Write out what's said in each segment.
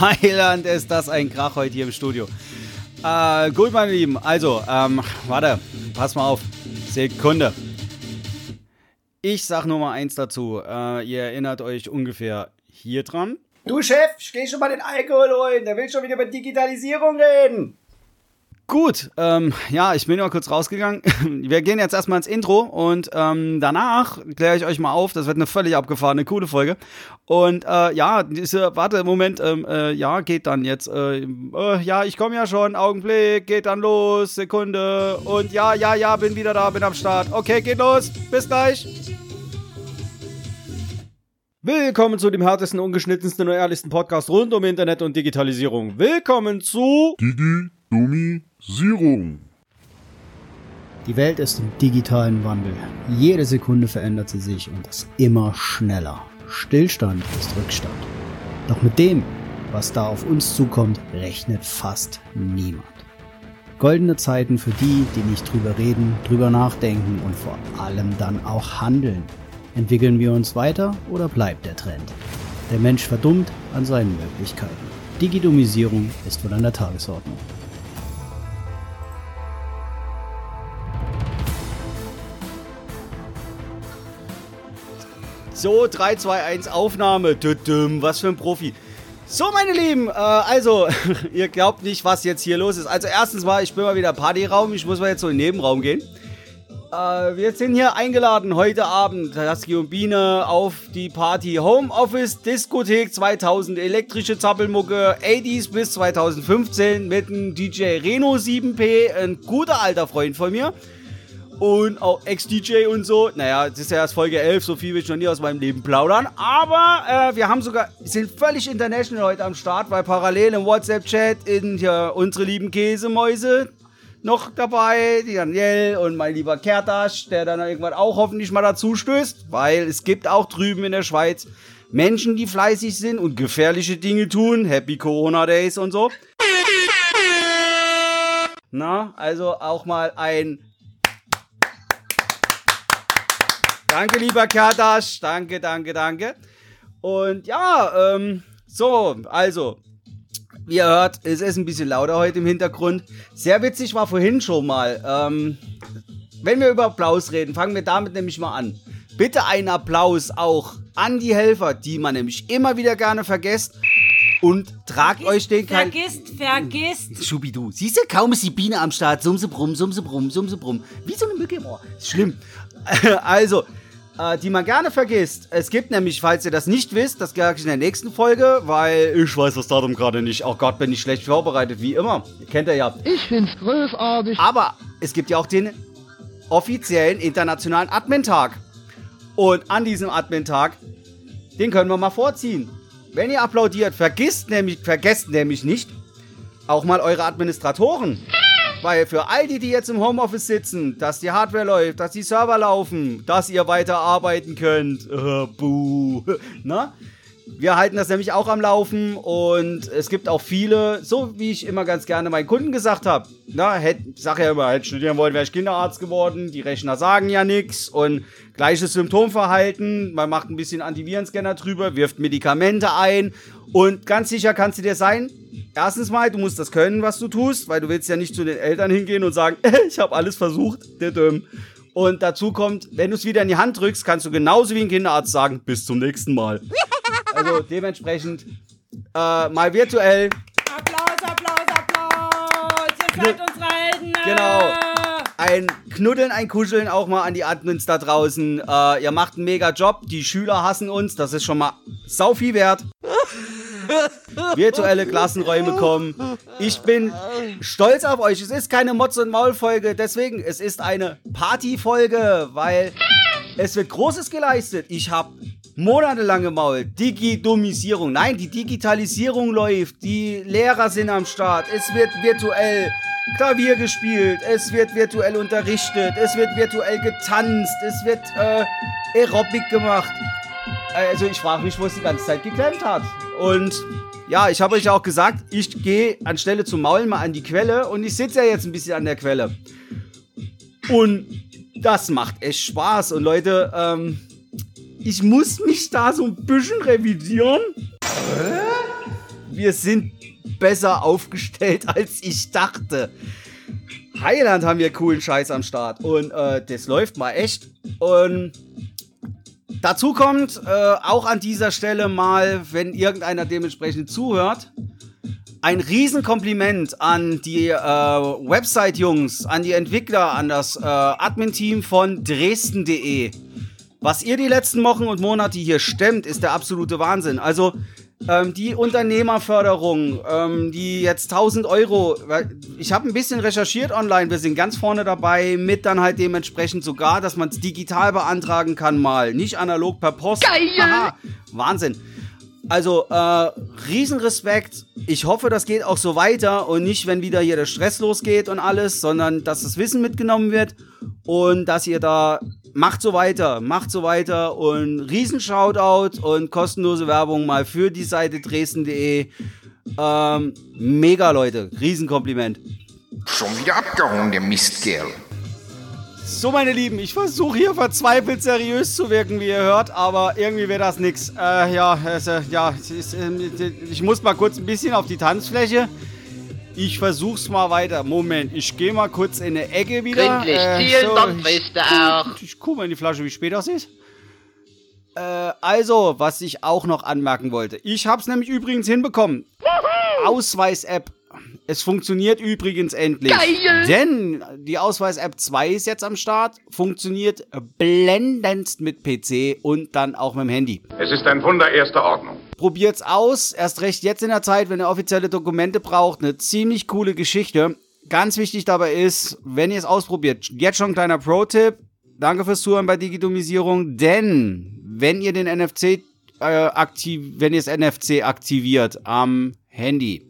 Heiland ist das ein Krach heute hier im Studio. Äh, gut, meine Lieben. Also, ähm, warte, pass mal auf. Sekunde. Ich sag nur mal eins dazu. Äh, ihr erinnert euch ungefähr hier dran. Du Chef, steh schon mal den Alkohol holen. Der will schon wieder über Digitalisierung reden. Gut, ähm, ja, ich bin mal kurz rausgegangen. Wir gehen jetzt erstmal ins Intro und ähm, danach kläre ich euch mal auf. Das wird eine völlig abgefahrene, coole Folge. Und äh, ja, diese, warte, Moment, ähm, äh, ja, geht dann jetzt. Äh, äh, ja, ich komme ja schon, Augenblick, geht dann los, Sekunde. Und ja, ja, ja, bin wieder da, bin am Start. Okay, geht los, bis gleich. Willkommen zu dem härtesten, ungeschnittensten und ehrlichsten Podcast rund um Internet und Digitalisierung. Willkommen zu Digi-Domisierung. Die Welt ist im digitalen Wandel. Jede Sekunde verändert sie sich und das immer schneller. Stillstand ist Rückstand. Doch mit dem, was da auf uns zukommt, rechnet fast niemand. Goldene Zeiten für die, die nicht drüber reden, drüber nachdenken und vor allem dann auch handeln. Entwickeln wir uns weiter oder bleibt der Trend? Der Mensch verdummt an seinen Möglichkeiten. Digidomisierung ist wohl an der Tagesordnung. So, 3, 2, 1, Aufnahme. Was für ein Profi. So, meine Lieben, äh, also, ihr glaubt nicht, was jetzt hier los ist. Also, erstens mal, ich bin mal wieder Partyraum. Ich muss mal jetzt so in den Nebenraum gehen. Äh, wir sind hier eingeladen heute Abend, Husky und Biene, auf die Party Homeoffice Diskothek 2000. Elektrische Zappelmucke 80s bis 2015 mit dem DJ Reno 7P. Ein guter alter Freund von mir und auch Ex-DJ und so. Naja, das ist ja erst Folge 11, so viel will ich noch nie aus meinem Leben plaudern. Aber äh, wir haben sogar, sind völlig international heute am Start, weil parallel im WhatsApp-Chat in ja, unsere lieben Käsemäuse noch dabei, die Danielle und mein lieber Kertasch, der dann irgendwann auch hoffentlich mal dazu stößt, weil es gibt auch drüben in der Schweiz Menschen, die fleißig sind und gefährliche Dinge tun. Happy Corona Days und so. Na, also auch mal ein Danke, lieber Kertasch. Danke, danke, danke. Und ja, ähm, so, also, wie ihr hört, es ist ein bisschen lauter heute im Hintergrund. Sehr witzig war vorhin schon mal. Ähm, wenn wir über Applaus reden, fangen wir damit nämlich mal an. Bitte einen Applaus auch an die Helfer, die man nämlich immer wieder gerne vergesst. Und tragt Vergisst, euch den kein. Vergisst, vergisst. Schubidu. Siehst du, kaum ist die Biene am Start. Sumse brumm, sumse brumm, sumse brumm. Wie so eine Mücke im Ohr. Ist schlimm. Also, äh, die man gerne vergisst. Es gibt nämlich, falls ihr das nicht wisst, das sage ich in der nächsten Folge, weil ich weiß das Datum gerade nicht. Oh Gott, bin ich schlecht vorbereitet, wie immer. Kennt ihr ja. Ich find's großartig. Aber es gibt ja auch den offiziellen internationalen Admin-Tag. Und an diesem Admin-Tag, den können wir mal vorziehen. Wenn ihr applaudiert, vergisst nämlich, vergesst nämlich nicht auch mal eure Administratoren. Weil für all die, die jetzt im Homeoffice sitzen, dass die Hardware läuft, dass die Server laufen, dass ihr weiter arbeiten könnt. Äh, buh. Na? Wir halten das nämlich auch am Laufen und es gibt auch viele, so wie ich immer ganz gerne meinen Kunden gesagt habe, na, hätt, sag ja immer, hätte studieren wollen, wäre ich Kinderarzt geworden, die Rechner sagen ja nichts und gleiches Symptomverhalten, man macht ein bisschen Antivirenscanner drüber, wirft Medikamente ein und ganz sicher kannst du dir sein, erstens mal, du musst das können, was du tust, weil du willst ja nicht zu den Eltern hingehen und sagen, ich habe alles versucht. Und dazu kommt, wenn du es wieder in die Hand drückst, kannst du genauso wie ein Kinderarzt sagen, bis zum nächsten Mal. Also dementsprechend äh, mal virtuell. Applaus, Applaus, Applaus. Ihr seid unsere Helden. Genau. Ein Knuddeln, ein Kuscheln auch mal an die Admins da draußen. Äh, ihr macht einen mega Job. Die Schüler hassen uns. Das ist schon mal sau viel wert. Virtuelle Klassenräume kommen. Ich bin stolz auf euch. Es ist keine Motz- und Maul-Folge. Deswegen, es ist eine Party-Folge, weil es wird Großes geleistet. Ich habe monatelang gemault. Digidomisierung. Nein, die Digitalisierung läuft. Die Lehrer sind am Start. Es wird virtuell Klavier gespielt. Es wird virtuell unterrichtet. Es wird virtuell getanzt. Es wird äh, Aerobic gemacht. Also ich frage mich, wo es die ganze Zeit geklemmt hat. Und ja, ich habe euch auch gesagt, ich gehe anstelle zum Maulen mal an die Quelle und ich sitze ja jetzt ein bisschen an der Quelle. Und das macht echt Spaß. Und Leute, ähm, ich muss mich da so ein bisschen revidieren. Wir wir sind besser aufgestellt, als ich dachte. Heiland haben wir coolen Scheiß am Start. Und äh, das läuft mal echt. Und dazu kommt äh, auch an dieser Stelle mal, wenn irgendeiner dementsprechend zuhört, ein Riesenkompliment an die äh, Website-Jungs, an die Entwickler, an das äh, Admin-Team von Dresden.de. Was ihr die letzten Wochen und Monate hier stemmt, ist der absolute Wahnsinn. Also ähm, die Unternehmerförderung, ähm, die jetzt 1000 Euro, ich habe ein bisschen recherchiert online, wir sind ganz vorne dabei, mit dann halt dementsprechend sogar, dass man es digital beantragen kann mal, nicht analog per Post. Geil! Aha, Wahnsinn. Also, äh, Riesenrespekt. Ich hoffe, das geht auch so weiter und nicht, wenn wieder hier der Stress losgeht und alles, sondern dass das Wissen mitgenommen wird und dass ihr da macht so weiter, macht so weiter und Riesen-Shoutout und kostenlose Werbung mal für die Seite dresden.de. Ähm, mega Leute, Riesenkompliment. Schon wieder abgehauen, der Mistkerl. So, meine Lieben, ich versuche hier verzweifelt seriös zu wirken, wie ihr hört, aber irgendwie wäre das nix. Äh, ja, also, ja, ist, äh, ich muss mal kurz ein bisschen auf die Tanzfläche. Ich versuch's mal weiter. Moment, ich gehe mal kurz in eine Ecke wieder. Gründlich zielen, so, dann frisst du auch. Ich, ich guck mal in die Flasche, wie spät das ist. Äh, also, was ich auch noch anmerken wollte. Ich hab's nämlich übrigens hinbekommen. Ausweis-App es funktioniert übrigens endlich. Geil! Denn die Ausweis-App 2 ist jetzt am Start, funktioniert blendendst mit PC und dann auch mit dem Handy. Es ist ein Wunder erster Ordnung. Probiert's aus, erst recht jetzt in der Zeit, wenn ihr offizielle Dokumente braucht. Eine ziemlich coole Geschichte. Ganz wichtig dabei ist, wenn ihr es ausprobiert, jetzt schon ein kleiner Pro-Tipp. Danke fürs Zuhören bei Digitalisierung, denn wenn ihr den NFC äh, aktiv, wenn ihr das NFC aktiviert am Handy,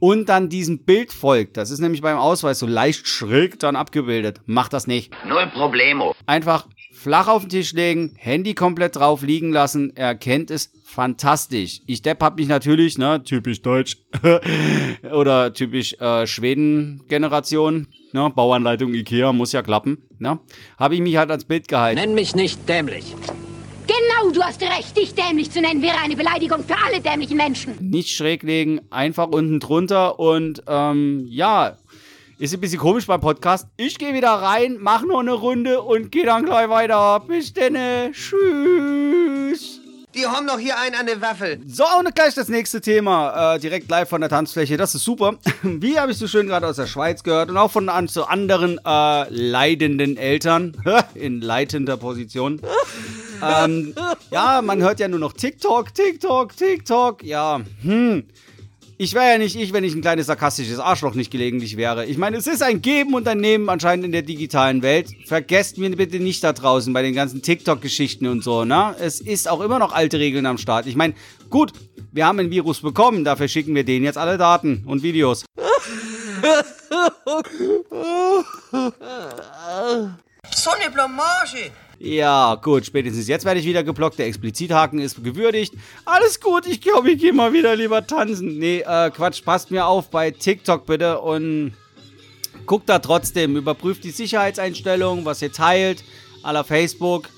und dann diesem Bild folgt, das ist nämlich beim Ausweis so leicht schräg dann abgebildet, macht das nicht. Nur ein Problemo. Einfach flach auf den Tisch legen, Handy komplett drauf liegen lassen, er erkennt es fantastisch. Ich Depp hab mich natürlich, ne, typisch deutsch oder typisch äh, Schweden-Generation, ne, Bauanleitung Ikea muss ja klappen, ne, habe ich mich halt ans Bild gehalten. Nenn mich nicht dämlich. Genau, du hast recht. Dich dämlich zu nennen wäre eine Beleidigung für alle dämlichen Menschen. Nicht schräg legen, einfach unten drunter und ähm, ja, ist ein bisschen komisch beim Podcast. Ich gehe wieder rein, mach noch eine Runde und gehe dann gleich weiter. Bis denn. Tschüss. Die haben doch hier einen an der Waffel. So, und gleich das nächste Thema. Äh, direkt live von der Tanzfläche. Das ist super. Wie habe ich so schön gerade aus der Schweiz gehört und auch von an zu anderen äh, leidenden Eltern in leitender Position. ähm, ja, man hört ja nur noch TikTok, TikTok, TikTok. Ja, hm. Ich wäre ja nicht ich, wenn ich ein kleines sarkastisches Arschloch nicht gelegentlich wäre. Ich meine, es ist ein Geben und ein Nehmen anscheinend in der digitalen Welt. Vergesst mir bitte nicht da draußen bei den ganzen TikTok-Geschichten und so, ne? Es ist auch immer noch alte Regeln am Start. Ich meine, gut, wir haben ein Virus bekommen, dafür schicken wir denen jetzt alle Daten und Videos. So eine Blamage. Ja, gut, spätestens jetzt werde ich wieder geblockt. Der Explizithaken ist gewürdigt. Alles gut, ich glaube, ich gehe mal wieder lieber tanzen. Nee, äh, Quatsch, passt mir auf bei TikTok bitte und guckt da trotzdem. Überprüft die Sicherheitseinstellungen, was ihr teilt, aller Facebook.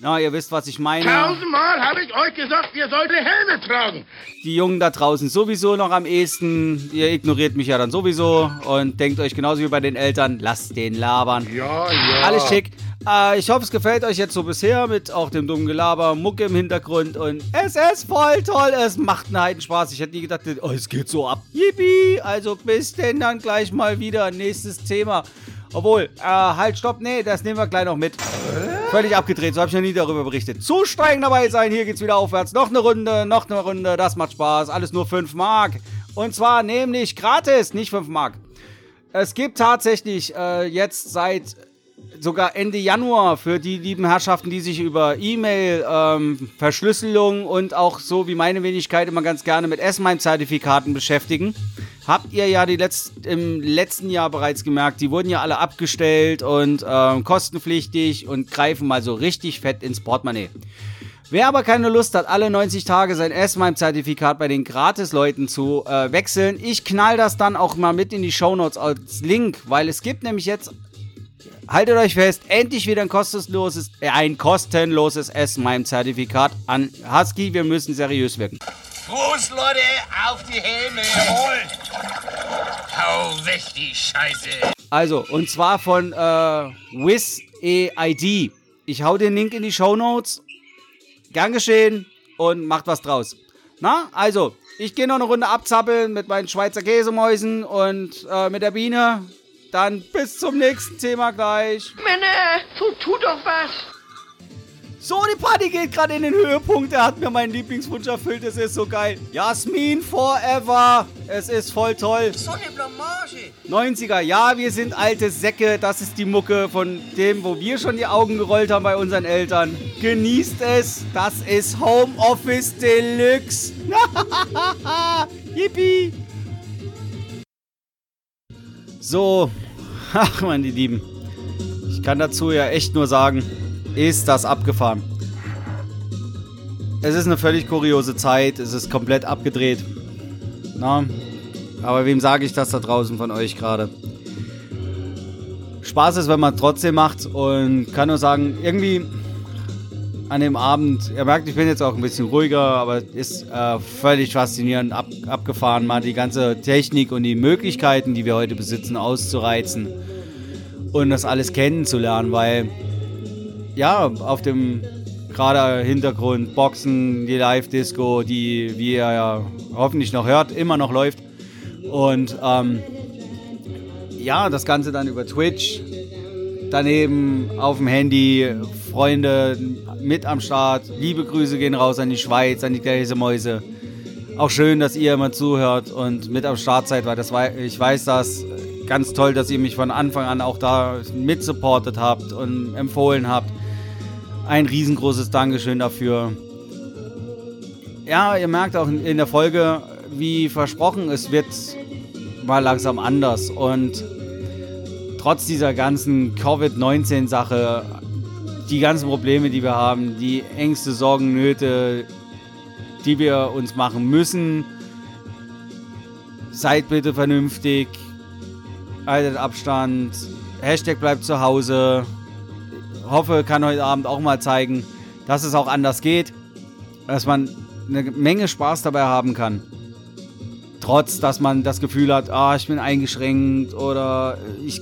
Na, ihr wisst, was ich meine. Tausendmal habe ich euch gesagt, ihr solltet Helme tragen. Die Jungen da draußen sowieso noch am ehesten. Ihr ignoriert mich ja dann sowieso und denkt euch genauso wie bei den Eltern, lasst den labern. Ja, ja. Alles schick. Äh, ich hoffe, es gefällt euch jetzt so bisher mit auch dem dummen Gelaber, Mucke im Hintergrund und es ist voll toll. Es macht einen Heidenspaß. Ich hätte nie gedacht, oh, es geht so ab. Yippie! Also bis denn dann gleich mal wieder. Nächstes Thema. Obwohl, äh, halt, stopp, nee, das nehmen wir gleich noch mit. Völlig abgedreht, so habe ich noch nie darüber berichtet. Zusteigen dabei sein, hier geht's wieder aufwärts. Noch eine Runde, noch eine Runde, das macht Spaß. Alles nur 5 Mark. Und zwar nämlich gratis, nicht 5 Mark. Es gibt tatsächlich äh, jetzt seit sogar Ende Januar für die lieben Herrschaften, die sich über E-Mail, ähm, Verschlüsselung und auch so wie meine Wenigkeit immer ganz gerne mit S-MIME-Zertifikaten beschäftigen. Habt ihr ja die letzt, im letzten Jahr bereits gemerkt, die wurden ja alle abgestellt und ähm, kostenpflichtig und greifen mal so richtig fett ins Portemonnaie. Wer aber keine Lust hat, alle 90 Tage sein S-MIME-Zertifikat bei den Gratis-Leuten zu äh, wechseln, ich knall das dann auch mal mit in die Shownotes als Link, weil es gibt nämlich jetzt haltet euch fest, endlich wieder ein kostenloses, äh, ein kostenloses S-MIME-Zertifikat an Husky. Wir müssen seriös wirken. Prost, Leute, auf die Helme. Jawohl. Hau weg die Scheiße. Also, und zwar von äh, WizEID. Ich hau den Link in die Show Notes. Gern geschehen und macht was draus. Na, also, ich gehe noch eine Runde abzappeln mit meinen Schweizer Käsemäusen und äh, mit der Biene. Dann bis zum nächsten Thema gleich. Männer, so tu doch was. So, die Party geht gerade in den Höhepunkt. Er hat mir meinen Lieblingswunsch erfüllt. Es ist so geil. Jasmin forever. Es ist voll toll. So eine Blamage. 90er, ja, wir sind alte Säcke. Das ist die Mucke von dem, wo wir schon die Augen gerollt haben bei unseren Eltern. Genießt es. Das ist Homeoffice Deluxe. Yippie. So, ach meine Lieben. Ich kann dazu ja echt nur sagen, ist das abgefahren. Es ist eine völlig kuriose Zeit. Es ist komplett abgedreht. Na, aber wem sage ich das da draußen von euch gerade? Spaß ist, wenn man trotzdem macht und kann nur sagen, irgendwie an dem Abend, ihr merkt, ich bin jetzt auch ein bisschen ruhiger, aber ist äh, völlig faszinierend ab, abgefahren, mal die ganze Technik und die Möglichkeiten, die wir heute besitzen, auszureizen und das alles kennenzulernen, weil ja, auf dem gerade Hintergrund Boxen, die Live-Disco, die, wie ihr ja hoffentlich noch hört, immer noch läuft. Und ähm, ja, das Ganze dann über Twitch. Daneben auf dem Handy, Freunde mit am Start. Liebe Grüße gehen raus an die Schweiz, an die Käsemäuse. Auch schön, dass ihr immer zuhört und mit am Start seid, weil das ich weiß das. Ganz toll, dass ihr mich von Anfang an auch da mitsupportet habt und empfohlen habt. Ein riesengroßes Dankeschön dafür. Ja, ihr merkt auch in der Folge, wie versprochen, es wird mal langsam anders. Und trotz dieser ganzen Covid-19-Sache, die ganzen Probleme, die wir haben, die Ängste, Sorgen, Nöte, die wir uns machen müssen, seid bitte vernünftig, haltet Abstand, Hashtag bleibt zu Hause. Hoffe, kann heute Abend auch mal zeigen, dass es auch anders geht, dass man eine Menge Spaß dabei haben kann. Trotz, dass man das Gefühl hat, ah, ich bin eingeschränkt oder ich,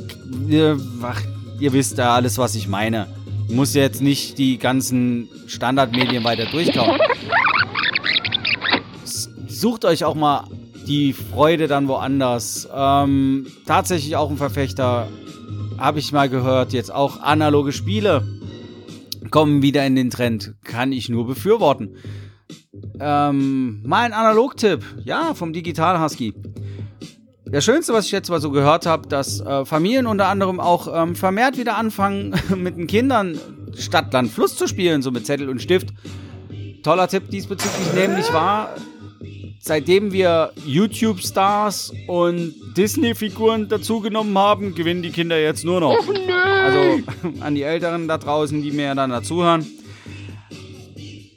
ihr, ach, ihr wisst ja alles, was ich meine. Ich muss jetzt nicht die ganzen Standardmedien weiter durchkauen. Sucht euch auch mal die Freude dann woanders. Ähm, tatsächlich auch ein Verfechter, habe ich mal gehört, jetzt auch analoge Spiele kommen wieder in den Trend. Kann ich nur befürworten. Ähm, mal ein Analogtipp, ja, vom Digital Husky. Das Schönste, was ich jetzt mal so gehört habe, dass äh, Familien unter anderem auch ähm, vermehrt wieder anfangen, mit den Kindern Stadt, Land, Fluss zu spielen, so mit Zettel und Stift. Toller Tipp diesbezüglich nämlich war, seitdem wir YouTube-Stars und Disney-Figuren dazugenommen haben, gewinnen die Kinder jetzt nur noch. Also an die Älteren da draußen, die mir dann dazuhören.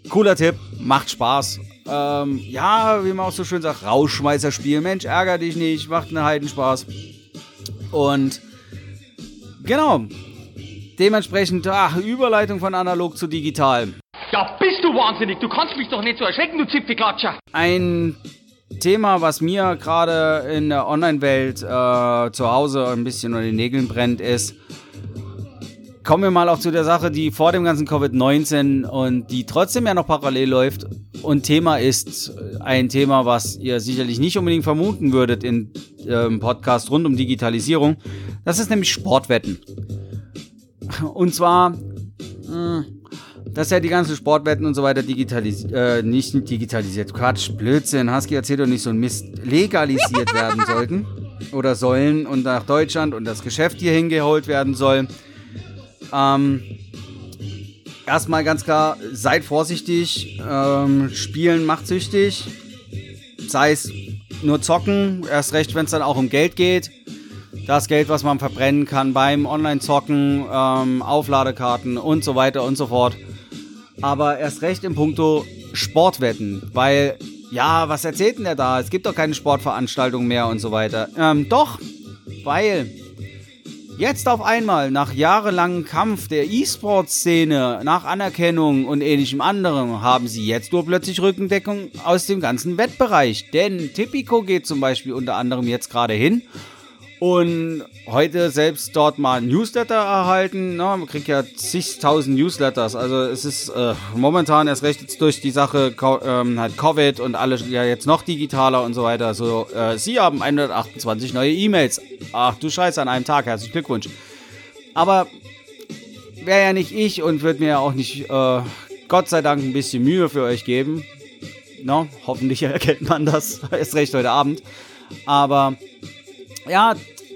Cooler Tipp, macht Spaß. Ähm, ja, wie man auch so schön sagt, Rauschmeißerspiel. Mensch, ärger dich nicht, macht einen Heidenspaß. Und genau, dementsprechend, ach, Überleitung von analog zu digital. Ja, bist du wahnsinnig? Du kannst mich doch nicht so erschrecken, du Zipfelklatscher. Ein Thema, was mir gerade in der Online-Welt äh, zu Hause ein bisschen unter den Nägeln brennt, ist, kommen wir mal auch zu der Sache, die vor dem ganzen Covid-19 und die trotzdem ja noch parallel läuft. Und Thema ist ein Thema, was ihr sicherlich nicht unbedingt vermuten würdet in ähm, Podcast rund um Digitalisierung. Das ist nämlich Sportwetten. Und zwar, mh, dass ja die ganzen Sportwetten und so weiter digitalisiert, äh, nicht digitalisiert, Quatsch, Blödsinn, Husky erzählt doch nicht so ein Mist, legalisiert werden sollten oder sollen und nach Deutschland und das Geschäft hier hingeholt werden soll. Ähm, erstmal ganz klar, seid vorsichtig, ähm, Spielen macht süchtig, sei es nur zocken, erst recht, wenn es dann auch um Geld geht. Das Geld, was man verbrennen kann beim Online-Zocken, ähm, Aufladekarten und so weiter und so fort. Aber erst recht im Punkto Sportwetten, weil, ja, was erzählt denn der da? Es gibt doch keine Sportveranstaltungen mehr und so weiter. Ähm, doch, weil Jetzt auf einmal, nach jahrelangem Kampf der E-Sport-Szene, nach Anerkennung und ähnlichem anderem, haben sie jetzt nur plötzlich Rückendeckung aus dem ganzen Wettbereich. Denn Tipico geht zum Beispiel unter anderem jetzt gerade hin und heute selbst dort mal ein Newsletter erhalten. Na, man kriegt ja zigtausend Newsletters. Also es ist äh, momentan erst recht jetzt durch die Sache ähm, halt Covid und alles ja jetzt noch digitaler und so weiter. Also äh, Sie haben 128 neue E-Mails. Ach du Scheiße, an einem Tag. Herzlichen Glückwunsch. Aber wäre ja nicht ich und würde mir ja auch nicht, äh, Gott sei Dank, ein bisschen Mühe für euch geben. No, hoffentlich erkennt man das. Erst recht heute Abend. Aber ja,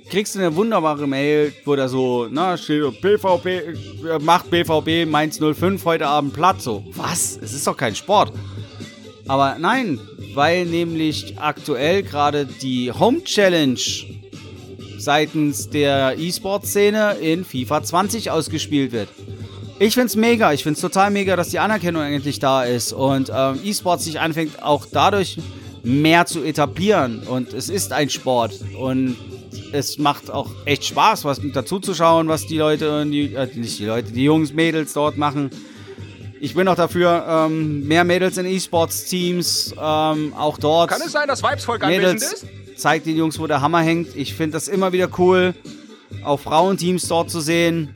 kriegst du eine wunderbare Mail, wo da so, na, steht BVB, äh, macht BVB Mainz 05 heute Abend platt. So, was? Es ist doch kein Sport. Aber nein, weil nämlich aktuell gerade die Home Challenge seitens der E-Sport-Szene in FIFA 20 ausgespielt wird. Ich find's mega, ich find's total mega, dass die Anerkennung endlich da ist und ähm, E-Sport sich anfängt auch dadurch mehr zu etablieren und es ist ein Sport und es macht auch echt Spaß, was dazu zu schauen, was die Leute, die, äh, nicht die Leute, die Jungs, Mädels dort machen. Ich bin auch dafür, ähm, mehr Mädels in E-Sports-Teams, ähm, auch dort. Kann es sein, dass Weibsvolk anwesend ist? Zeigt den Jungs, wo der Hammer hängt. Ich finde das immer wieder cool, auch Frauenteams dort zu sehen.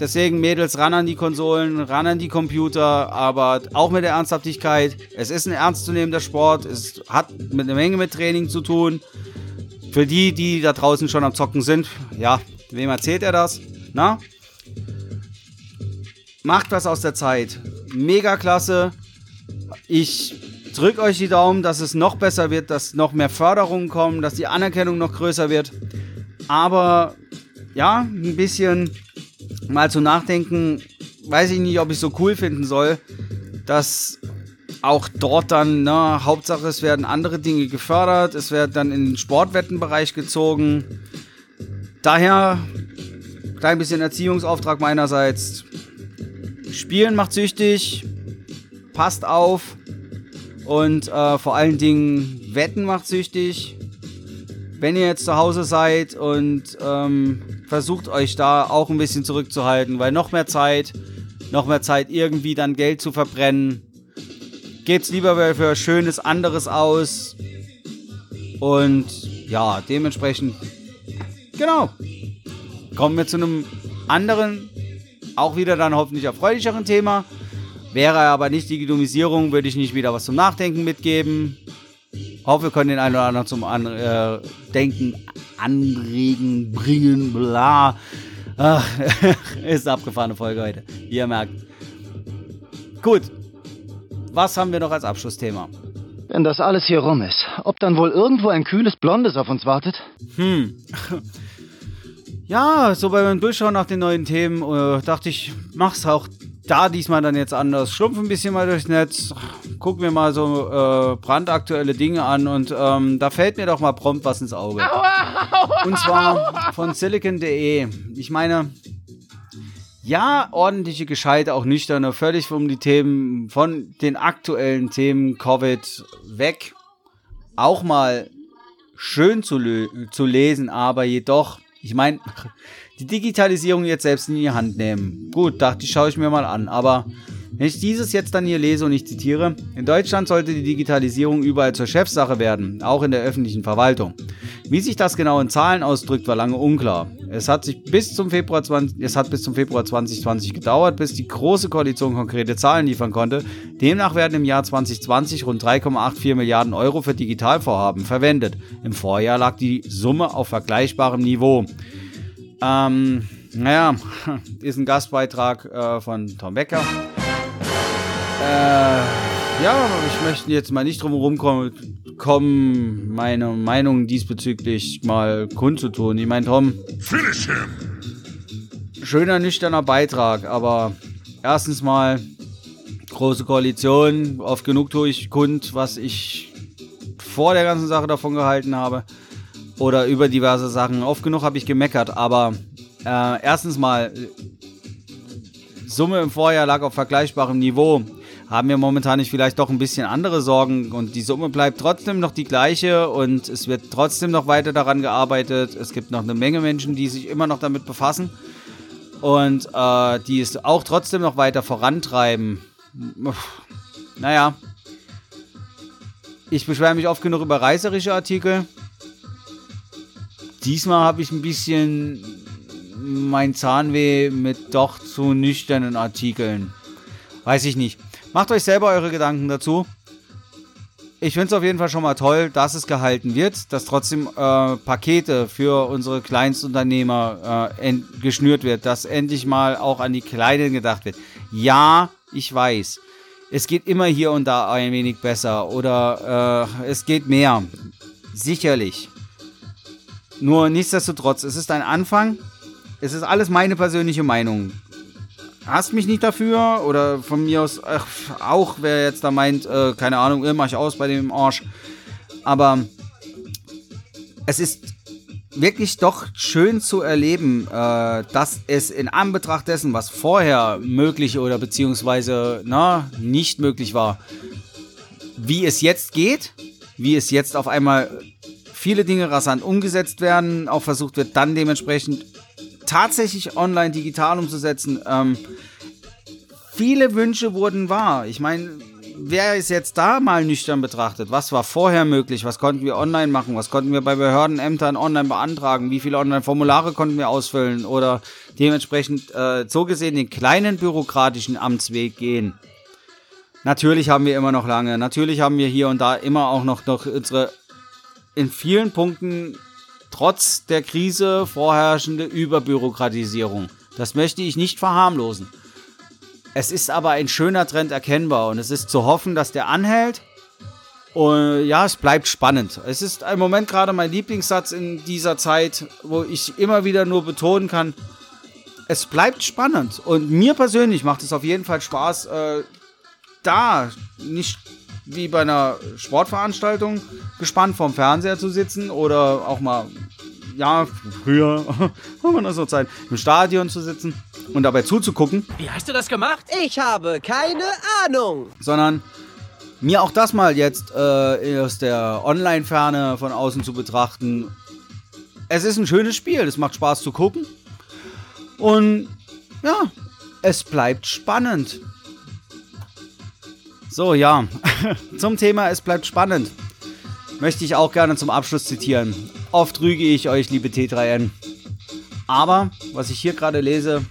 Deswegen Mädels ran an die Konsolen, ran an die Computer, aber auch mit der Ernsthaftigkeit. Es ist ein ernstzunehmender Sport, es hat mit einer Menge mit Training zu tun. Für die, die da draußen schon am Zocken sind, ja, wem erzählt er das? Na? Macht was aus der Zeit. Mega klasse. Ich drücke euch die Daumen, dass es noch besser wird, dass noch mehr Förderungen kommen, dass die Anerkennung noch größer wird. Aber ja, ein bisschen mal zu nachdenken, weiß ich nicht, ob ich so cool finden soll, dass auch dort dann, ne, Hauptsache es werden andere Dinge gefördert, es wird dann in den Sportwettenbereich gezogen. Daher, klein bisschen Erziehungsauftrag meinerseits. Spielen macht süchtig, passt auf und äh, vor allen Dingen Wetten macht süchtig. Wenn ihr jetzt zu Hause seid und ähm, versucht euch da auch ein bisschen zurückzuhalten, weil noch mehr Zeit, noch mehr Zeit irgendwie dann Geld zu verbrennen, geht's lieber für schönes anderes aus. Und ja, dementsprechend, genau, kommen wir zu einem anderen, auch wieder dann hoffentlich erfreulicheren Thema. Wäre aber nicht Digitalisierung, würde ich nicht wieder was zum Nachdenken mitgeben. Hoffe, wir können den einen oder anderen zum An äh, Denken anregen, bringen, bla. Ach, ist eine abgefahrene Folge heute. Wie ihr merkt. Gut, was haben wir noch als Abschlussthema? Wenn das alles hier rum ist, ob dann wohl irgendwo ein kühles Blondes auf uns wartet? Hm. Ja, so beim Durchschauen nach den neuen Themen äh, dachte ich, mach's auch da diesmal dann jetzt anders. Schlumpf ein bisschen mal durchs Netz, guck mir mal so äh, brandaktuelle Dinge an und ähm, da fällt mir doch mal prompt was ins Auge. Und zwar von silicon.de. Ich meine, ja, ordentliche, gescheite, auch nüchterne, völlig um die Themen, von den aktuellen Themen Covid weg. Auch mal schön zu, zu lesen, aber jedoch, ich meine, die Digitalisierung jetzt selbst in die Hand nehmen. Gut, dachte ich, schaue ich mir mal an, aber wenn ich dieses jetzt dann hier lese und ich zitiere, in Deutschland sollte die Digitalisierung überall zur Chefsache werden, auch in der öffentlichen Verwaltung. Wie sich das genau in Zahlen ausdrückt, war lange unklar. Es hat sich bis zum Februar 20, es hat bis zum Februar 2020 gedauert, bis die große Koalition konkrete Zahlen liefern konnte. Demnach werden im Jahr 2020 rund 3,84 Milliarden Euro für Digitalvorhaben verwendet. Im Vorjahr lag die Summe auf vergleichbarem Niveau. Ähm, naja, ist ein Gastbeitrag äh, von Tom Becker. Äh, ja, ich möchte jetzt mal nicht drum herum kommen, meine Meinung diesbezüglich mal kundzutun. Ich meine, Tom. Finish him! Schöner, nüchterner Beitrag, aber erstens mal große Koalition. Oft genug tue ich kund, was ich vor der ganzen Sache davon gehalten habe. Oder über diverse Sachen. Oft genug habe ich gemeckert, aber äh, erstens mal, Summe im Vorjahr lag auf vergleichbarem Niveau haben wir momentan nicht vielleicht doch ein bisschen andere Sorgen und die Summe bleibt trotzdem noch die gleiche und es wird trotzdem noch weiter daran gearbeitet. Es gibt noch eine Menge Menschen, die sich immer noch damit befassen und äh, die es auch trotzdem noch weiter vorantreiben. Naja, ich beschwere mich oft genug über reißerische Artikel. Diesmal habe ich ein bisschen mein Zahnweh mit doch zu nüchternen Artikeln. Weiß ich nicht. Macht euch selber eure Gedanken dazu. Ich finde es auf jeden Fall schon mal toll, dass es gehalten wird, dass trotzdem äh, Pakete für unsere Kleinstunternehmer äh, geschnürt wird, dass endlich mal auch an die Kleinen gedacht wird. Ja, ich weiß. Es geht immer hier und da ein wenig besser oder äh, es geht mehr. Sicherlich. Nur nichtsdestotrotz, es ist ein Anfang. Es ist alles meine persönliche Meinung hasst mich nicht dafür oder von mir aus ach, auch, wer jetzt da meint, äh, keine Ahnung, mach ich aus bei dem Arsch. Aber es ist wirklich doch schön zu erleben, äh, dass es in Anbetracht dessen, was vorher möglich oder beziehungsweise na, nicht möglich war, wie es jetzt geht, wie es jetzt auf einmal viele Dinge rasant umgesetzt werden, auch versucht wird, dann dementsprechend tatsächlich online digital umzusetzen. Ähm, viele Wünsche wurden wahr. Ich meine, wer ist jetzt da mal nüchtern betrachtet? Was war vorher möglich? Was konnten wir online machen? Was konnten wir bei Behördenämtern online beantragen? Wie viele Online-Formulare konnten wir ausfüllen? Oder dementsprechend äh, so gesehen den kleinen bürokratischen Amtsweg gehen? Natürlich haben wir immer noch lange. Natürlich haben wir hier und da immer auch noch, noch unsere in vielen Punkten trotz der Krise vorherrschende Überbürokratisierung. Das möchte ich nicht verharmlosen. Es ist aber ein schöner Trend erkennbar und es ist zu hoffen, dass der anhält. Und ja, es bleibt spannend. Es ist im Moment gerade mein Lieblingssatz in dieser Zeit, wo ich immer wieder nur betonen kann, es bleibt spannend. Und mir persönlich macht es auf jeden Fall Spaß, äh, da nicht wie bei einer Sportveranstaltung gespannt vorm Fernseher zu sitzen oder auch mal, ja, früher haben wir noch so Zeit, im Stadion zu sitzen und dabei zuzugucken. Wie hast du das gemacht? Ich habe keine Ahnung. Sondern mir auch das mal jetzt äh, aus der Online-Ferne von außen zu betrachten. Es ist ein schönes Spiel, es macht Spaß zu gucken. Und ja, es bleibt spannend. So, ja. zum Thema Es bleibt spannend. Möchte ich auch gerne zum Abschluss zitieren. Oft rüge ich euch, liebe T3N. Aber, was ich hier gerade lese,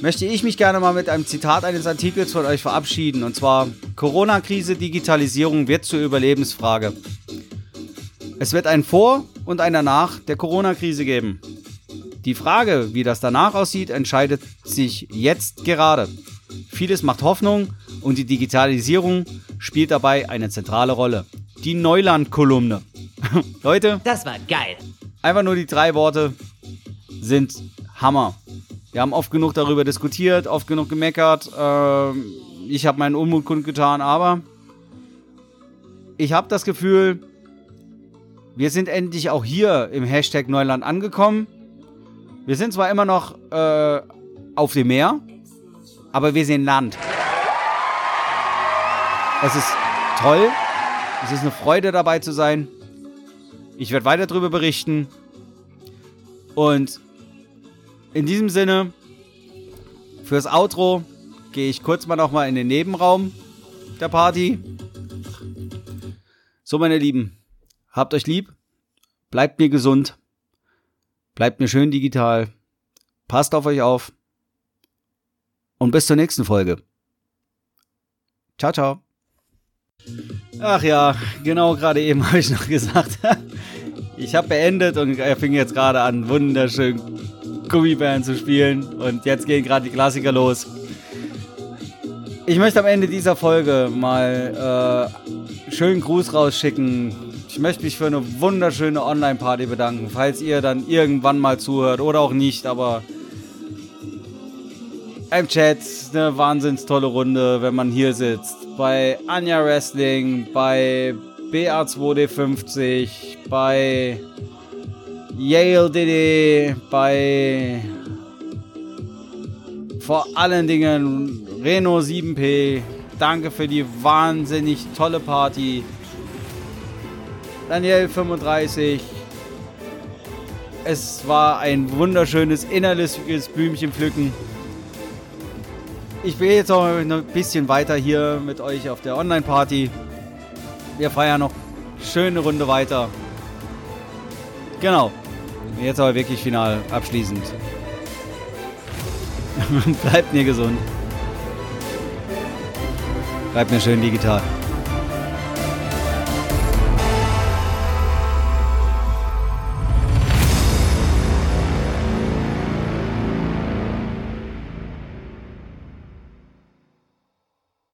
möchte ich mich gerne mal mit einem Zitat eines Artikels von euch verabschieden. Und zwar, Corona-Krise, Digitalisierung wird zur Überlebensfrage. Es wird ein Vor und ein Danach der Corona-Krise geben. Die Frage, wie das danach aussieht, entscheidet sich jetzt gerade. Vieles macht Hoffnung und die Digitalisierung spielt dabei eine zentrale Rolle. Die Neuland-Kolumne. Leute, das war geil. Einfach nur die drei Worte sind Hammer. Wir haben oft genug darüber diskutiert, oft genug gemeckert. Ähm, ich habe meinen Unmut kundgetan, aber ich habe das Gefühl, wir sind endlich auch hier im Hashtag Neuland angekommen. Wir sind zwar immer noch äh, auf dem Meer, aber wir sehen Land. Es ist toll. Es ist eine Freude dabei zu sein. Ich werde weiter darüber berichten. Und in diesem Sinne, fürs Outro gehe ich kurz mal nochmal in den Nebenraum der Party. So, meine Lieben, habt euch lieb, bleibt mir gesund, bleibt mir schön digital, passt auf euch auf und bis zur nächsten Folge. Ciao, ciao. Ach ja, genau gerade eben habe ich noch gesagt. Ich habe beendet und er fing jetzt gerade an, wunderschön Gummibären zu spielen. Und jetzt gehen gerade die Klassiker los. Ich möchte am Ende dieser Folge mal äh, schönen Gruß rausschicken. Ich möchte mich für eine wunderschöne Online-Party bedanken, falls ihr dann irgendwann mal zuhört oder auch nicht, aber im Chat eine wahnsinns tolle Runde, wenn man hier sitzt. Bei Anja Wrestling, bei BA2D50, bei Yale DD, bei vor allen Dingen Renault 7P, danke für die wahnsinnig tolle Party. Daniel 35. Es war ein wunderschönes innerliches Blümchen pflücken. Ich bin jetzt auch ein bisschen weiter hier mit euch auf der Online-Party. Wir feiern noch schöne Runde weiter. Genau. Jetzt aber wirklich final abschließend. Bleibt mir gesund. Bleibt mir schön digital.